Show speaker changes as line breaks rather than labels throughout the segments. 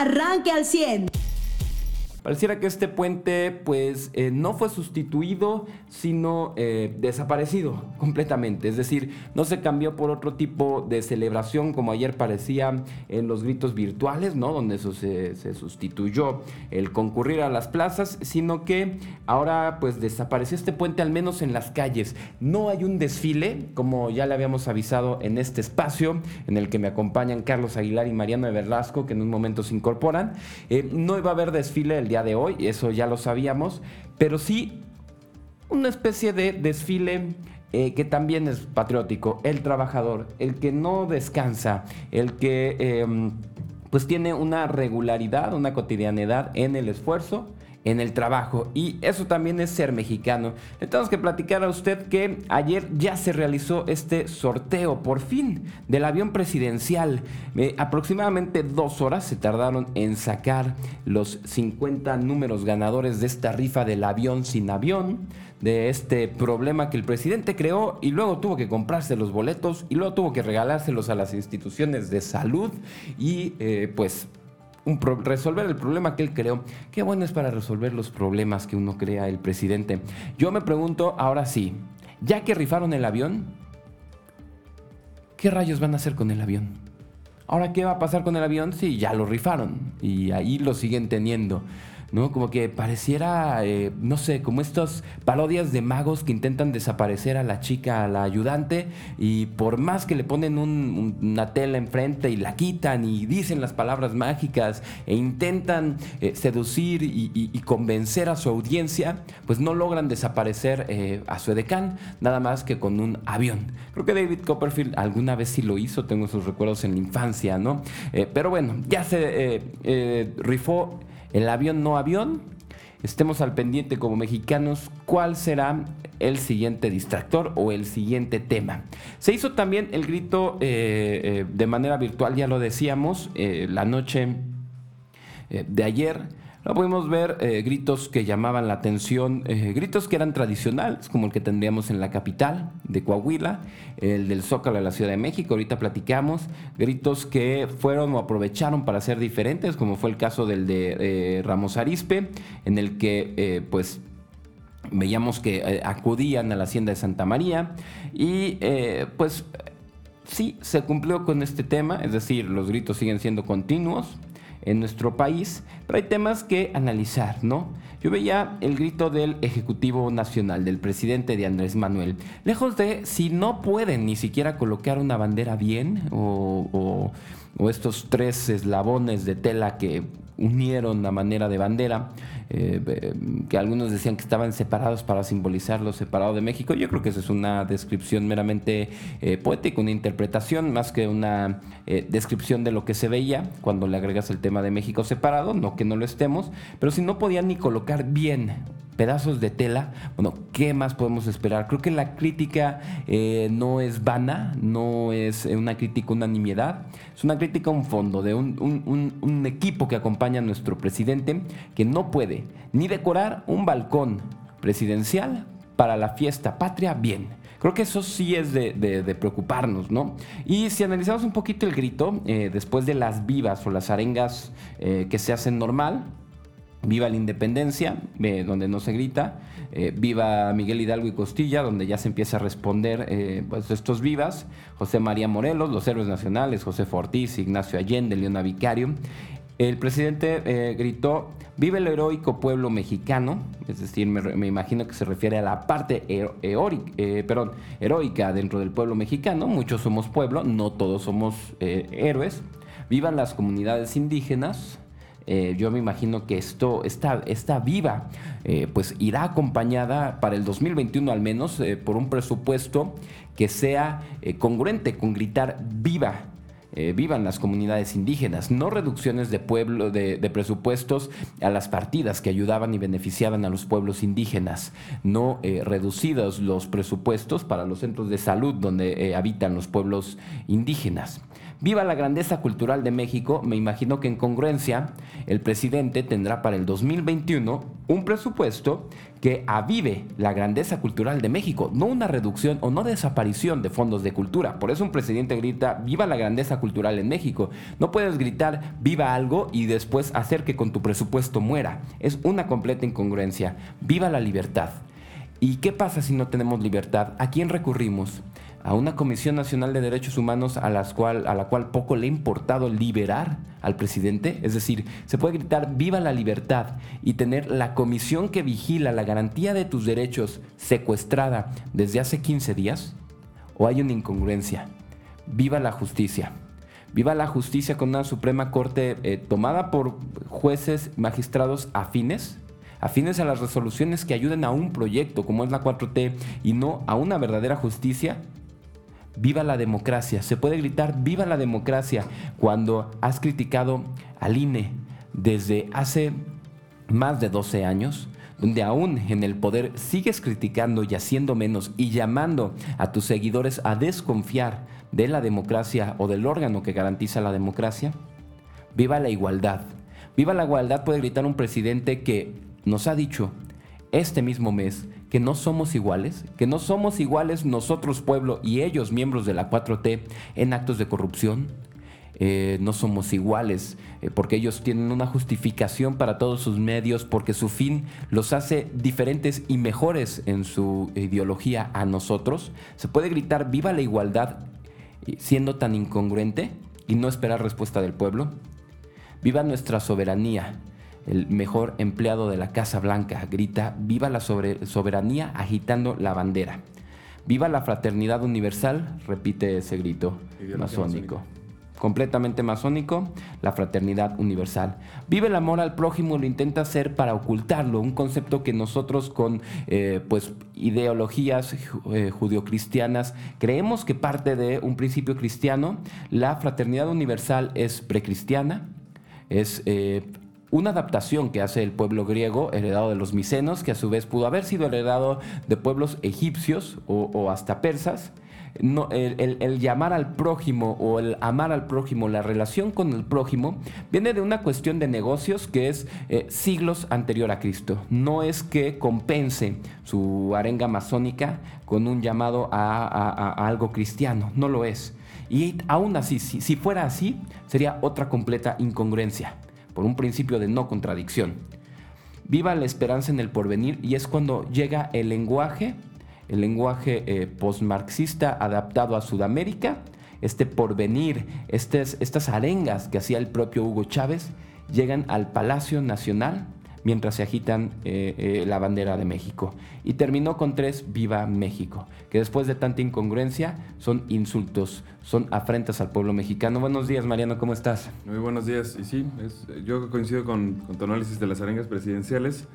arranque al 100.
Pareciera que este puente pues eh, no fue sustituido, sino eh, desaparecido completamente. Es decir, no se cambió por otro tipo de celebración como ayer parecía en los gritos virtuales, ¿no? Donde eso se, sustituyó el concurrir a las plazas, sino que ahora pues desapareció este puente al menos en las calles. No hay un desfile, como ya le habíamos avisado en este espacio, en el que me acompañan Carlos Aguilar y Mariano de Velasco, que en un momento se incorporan. Eh, no iba a haber desfile el día de hoy, eso ya lo sabíamos, pero sí una especie de desfile eh, que también es patriótico, el trabajador, el que no descansa, el que em, pues tiene una regularidad, una cotidianidad en el esfuerzo en el trabajo y eso también es ser mexicano. Le tenemos que platicar a usted que ayer ya se realizó este sorteo por fin del avión presidencial. Eh, aproximadamente dos horas se tardaron en sacar los 50 números ganadores de esta rifa del avión sin avión de este problema que el presidente creó y luego tuvo que comprarse los boletos y luego tuvo que regalárselos a las instituciones de salud y eh, pues resolver el problema que él creó. Qué bueno es para resolver los problemas que uno crea el presidente. Yo me pregunto, ahora sí, ya que rifaron el avión, ¿qué rayos van a hacer con el avión? Ahora, ¿qué va a pasar con el avión si ya lo rifaron y ahí lo siguen teniendo? ¿No? Como que pareciera, eh, no sé, como estos parodias de magos que intentan desaparecer a la chica, a la ayudante, y por más que le ponen una tela enfrente y la quitan y dicen las palabras mágicas e intentan eh, seducir y, convencer a su audiencia, pues no logran desaparecer eh, a su edecán, nada más que con un avión. Creo que David Copperfield alguna vez sí lo hizo, tengo sus recuerdos en la infancia, ¿no? pero bueno, ya se rifó el avión no avión. Estemos al pendiente como mexicanos cuál será el siguiente distractor o el siguiente tema. Se hizo también el grito eh, eh, de manera virtual, ya lo decíamos, eh, la noche de ayer no pudimos ver eh, gritos que llamaban la atención, eh, gritos que eran tradicionales, como el que tendríamos en la capital de Coahuila, el del Zócalo de la Ciudad de México, ahorita platicamos, gritos que fueron o aprovecharon para ser diferentes, como fue el caso del de eh, Ramos Arispe, en el que pues veíamos que acudían a la hacienda de Santa María y pues sí, se cumplió con este tema, es decir, los gritos siguen siendo continuos en nuestro país, pero hay temas que analizar, ¿no? Yo veía el grito del Ejecutivo Nacional, del presidente de Andrés Manuel, lejos de si no pueden ni siquiera colocar una bandera bien o, o estos tres eslabones de tela que unieron a manera de bandera, eh, eh, que algunos decían que estaban separados para simbolizar lo separado de México. Yo creo que esa es una descripción meramente eh, poética, una interpretación, más que una descripción de lo que se veía cuando le agregas el tema de México separado, no que no lo estemos, pero si no podían ni colocar bien pedazos de tela, bueno, ¿qué más podemos esperar? Creo que la crítica eh, no es vana, no es una crítica unanimidad, es una crítica a un fondo de un, un equipo que acompaña a nuestro presidente que no puede ni decorar un balcón presidencial para la fiesta patria bien. Creo que eso sí es de, preocuparnos, ¿no? Y si analizamos un poquito el grito, eh, después de las vivas o las arengas eh, que se hacen normal, Viva la independencia, donde no se grita. Eh, viva Miguel Hidalgo y Costilla, donde ya se empieza a responder eh, pues estos vivas. José María Morelos, los héroes nacionales, José Fortís, Ignacio Allende, Leona Vicario. El presidente eh, gritó, vive el heroico pueblo mexicano, es decir, me, imagino que se refiere a la parte heroica dentro del pueblo mexicano. Muchos somos pueblo, no todos somos héroes. Vivan las comunidades indígenas, eh, yo me imagino que esto, esta, esta viva, eh, pues irá acompañada para el 2021 al menos eh, por un presupuesto que sea congruente con gritar viva. vivan las comunidades indígenas, no reducciones de, pueblo, de, presupuestos a las partidas que ayudaban y beneficiaban a los pueblos indígenas, no reducidos los presupuestos para los centros de salud donde habitan los pueblos indígenas. Viva la grandeza cultural de México, me imagino que en congruencia el presidente tendrá para el 2021 un presupuesto que avive la grandeza cultural de México, no una reducción o no desaparición de fondos de cultura. Por eso un presidente grita, viva la grandeza cultural en México. No puedes gritar, viva algo y después hacer que con tu presupuesto muera. Es una completa incongruencia. Viva la libertad. ¿Y qué pasa si no tenemos libertad? ¿A quién recurrimos? A una Comisión Nacional de Derechos Humanos a, cual, a la cual poco le ha importado liberar al presidente. Es decir, se puede gritar viva la libertad y tener la comisión que vigila la garantía de tus derechos secuestrada desde hace 15 días. ¿O hay una incongruencia? Viva la justicia. Viva la justicia con una Suprema Corte eh, tomada por jueces, magistrados afines afines a las resoluciones que ayuden a un proyecto como es la 4T y no a una verdadera justicia viva la democracia. Se puede gritar viva la democracia cuando has criticado al INE desde hace más de 12 años, donde aún en el poder sigues criticando y haciendo menos y llamando a tus seguidores a desconfiar de la democracia o del órgano que garantiza la democracia. Viva la igualdad. Viva la igualdad puede gritar un presidente que nos ha dicho este mismo mes que no somos iguales, que no somos iguales nosotros pueblo y ellos miembros de la 4T en actos de corrupción. Eh, no somos iguales eh, porque ellos tienen una justificación para todos sus medios, porque su fin los hace diferentes y mejores en su ideología a nosotros. Se puede gritar viva la igualdad siendo tan incongruente y no esperar respuesta del pueblo. Viva nuestra soberanía el mejor empleado de la Casa Blanca, grita, viva la soberanía agitando la bandera. Viva la fraternidad universal, repite ese grito masónico. Completamente masónico, la fraternidad universal. Vive el amor al prójimo, lo intenta hacer para ocultarlo, un concepto que nosotros con eh, pues, ideologías eh, judio-cristianas creemos que parte de un principio cristiano. La fraternidad universal es precristiana, es eh, una adaptación que hace el pueblo griego, heredado de los micenos, que a su vez pudo haber sido heredado de pueblos egipcios o, hasta persas. El, llamar al prójimo o el amar al prójimo, la relación con el prójimo, viene de una cuestión de negocios que es eh, siglos anterior a Cristo. No es que compense su arenga masónica con un llamado a, algo cristiano, no lo es. Y aún así, si fuera así, sería otra completa incongruencia por un principio de no contradicción. Viva la esperanza en el porvenir y es cuando llega el lenguaje, el lenguaje eh, postmarxista adaptado a Sudamérica, este porvenir, estas arengas que hacía el propio Hugo Chávez, llegan al Palacio Nacional mientras se agitan eh, eh, la bandera de México. Y terminó con tres Viva México, que después de tanta incongruencia son insultos, son afrentas al pueblo mexicano. Buenos días, Mariano, ¿cómo estás?
Muy buenos días. Y sí, yo coincido con, con tu análisis de las arengas presidenciales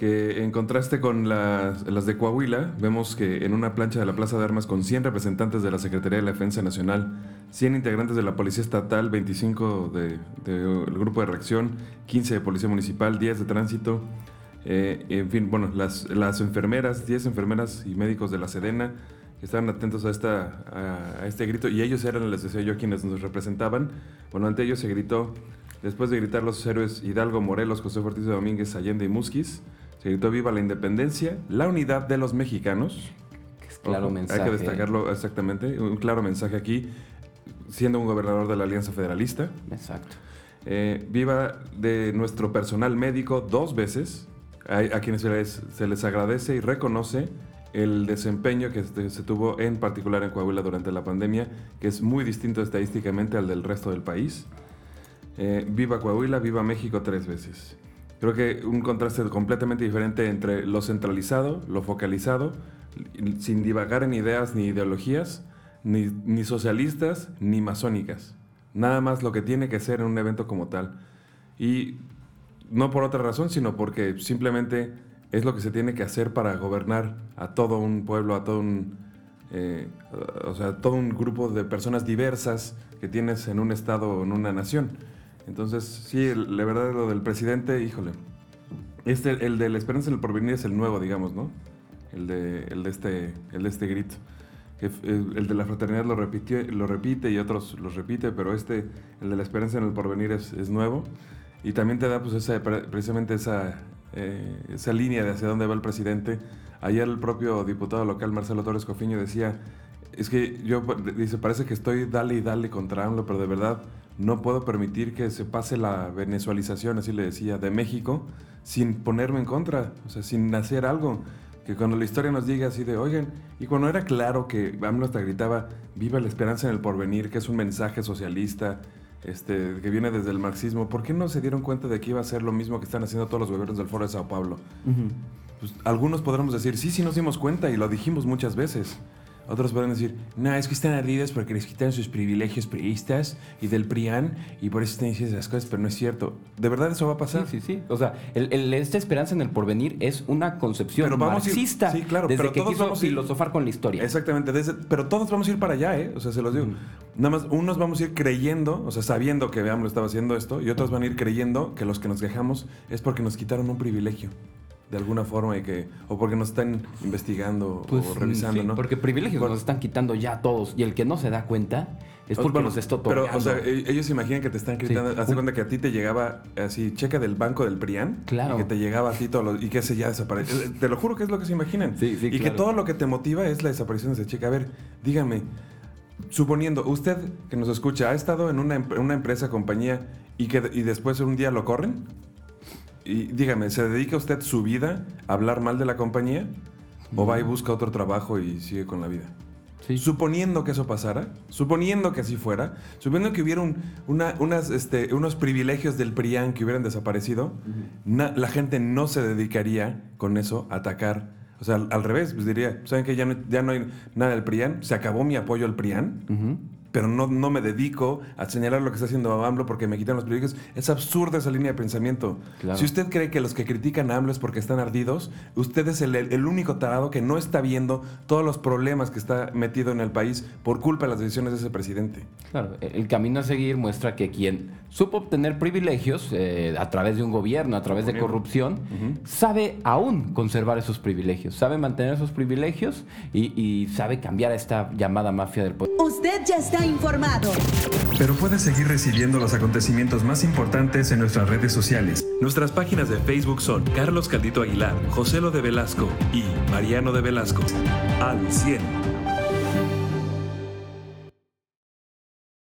que en contraste con las, de Coahuila, vemos que en una plancha de la Plaza de Armas con 100 representantes de la Secretaría de la Defensa Nacional, 100 integrantes de la Policía Estatal, 25 del de, Grupo de Reacción, 15 de Policía Municipal, 10 de Tránsito, eh, en fin, bueno, las, las enfermeras, 10 enfermeras y médicos de la Sedena, que estaban atentos a, esta, a, este grito, y ellos eran, les decía yo, quienes nos representaban. Bueno, ante ellos se gritó, después de gritar los héroes Hidalgo, Morelos, José Ortiz de Domínguez, Allende y Musquis, se gritó viva la independencia, la unidad de los mexicanos.
claro mensaje.
Hay que destacarlo exactamente, un claro mensaje aquí, siendo un gobernador de la Alianza Federalista.
Exacto.
Eh, viva de nuestro personal médico dos veces, a, quienes se les, agradece y reconoce el desempeño que se, tuvo en particular en Coahuila durante la pandemia, que es muy distinto estadísticamente al del resto del país. Eh, viva Coahuila, viva México tres veces. Creo que un contraste completamente diferente entre lo centralizado, lo focalizado, sin divagar en ideas ni ideologías, ni, socialistas ni masónicas. Nada más lo que tiene que ser en un evento como tal. Y no por otra razón, sino porque simplemente es lo que se tiene que hacer para gobernar a todo un pueblo, a todo un, eh, o sea, todo un grupo de personas diversas que tienes en un estado o en una nación. Entonces, sí, la verdad, lo del presidente, híjole. Este, el de la esperanza en el porvenir es el nuevo, digamos, ¿no? El de, el de, este, el de este grito. el de la fraternidad lo, repitió, lo repite y otros los repite, pero este, el de la esperanza en el porvenir es, es nuevo. Y también te da pues esa, precisamente esa, eh, esa línea de hacia dónde va el presidente. Ayer el propio diputado local Marcelo Torres Cofiño decía, es que yo, dice, parece que estoy dale y dale contra AMLO, pero de verdad no puedo permitir que se pase la venezualización, así le decía, de México, sin ponerme en contra, o sea, sin hacer algo. Que cuando la historia nos diga así de, oigan, y cuando era claro que AMLO hasta gritaba, viva la esperanza en el porvenir, que es un mensaje socialista, este, que viene desde el marxismo, ¿por qué no se dieron cuenta de que iba a ser lo mismo que están haciendo todos los gobiernos del Foro de Sao Paulo? pues, algunos podremos decir, sí, sí nos dimos cuenta y lo dijimos muchas veces. Otros pueden decir, no, es que están ardidos porque les quitaron sus privilegios priistas y del PRIAN y por eso están diciendo esas cosas, pero no es cierto. ¿De verdad eso va a pasar?
Sí, sí, sí. O sea, esta esperanza en el porvenir es una concepción marxista
sí, claro,
desde
pero
que
todos
quiso
vamos a ir-
filosofar con la historia.
Exactamente, desde- pero todos vamos a ir para allá, ¿eh? O sea, se los digo. Nada más, unos vamos a ir creyendo, o sea, sabiendo que AMLO estaba haciendo esto, y otros van a ir creyendo que los que nos quejamos es porque nos quitaron un privilegio, de alguna forma, y que, o porque nos están investigando
Pues,
o revisando,
sí,
¿no?
Porque privilegios
Bueno,
nos están quitando ya todos. Y el que no se da cuenta es porque
bueno,
los está
Pero,
otorgando.
o sea, e- ellos imaginan que te están gritando.
Sí.
Hace cuenta que a ti te llegaba así, cheque del banco del PRIAN.
Claro.
Y que te llegaba a ti todo lo- y que ese ya desaparece. Eh, Te lo juro que es lo que se imaginan.
Sí, sí,
y que
claro.
todo lo que te motiva es la desaparición de ese cheque. A ver, dígame, suponiendo, usted que nos escucha, ¿ha estado en una, una empresa, compañía y que y después un día lo corren? Y dígame, ¿se dedica usted su vida a hablar mal de la compañía? ¿O va y busca otro trabajo y sigue con la vida?
Sí.
Suponiendo que eso pasara, suponiendo que así fuera, suponiendo que hubiera un- una- unas, este, unos privilegios del PRIAN que hubieran desaparecido, na- la gente no se dedicaría con eso a atacar. O sea, al, al revés, pues diría, ¿saben que ya no, ya no hay nada del PRIAN? Se acabó mi apoyo al PRIAN,
Ujú.
Pero no, no me dedico a señalar lo que está haciendo AMLO porque me quitan los privilegios. Es absurda esa línea de pensamiento.
Claro.
Si usted cree que los que critican a AMLO es porque están ardidos, usted es el, el único tarado que no está viendo todos los problemas que está metido en el país por culpa de las decisiones de ese presidente.
Claro, el camino a seguir muestra que quien supo obtener privilegios eh, a través de un gobierno, a través de corrupción, sabe aún conservar esos privilegios, sabe mantener esos privilegios y, y sabe cambiar a esta llamada mafia del poder.
Usted ya está informado.
Pero puedes seguir recibiendo los acontecimientos más importantes en nuestras redes sociales. Nuestras páginas de Facebook son Carlos Caldito Aguilar, José Lo de Velasco y Mariano de Velasco. Al 100.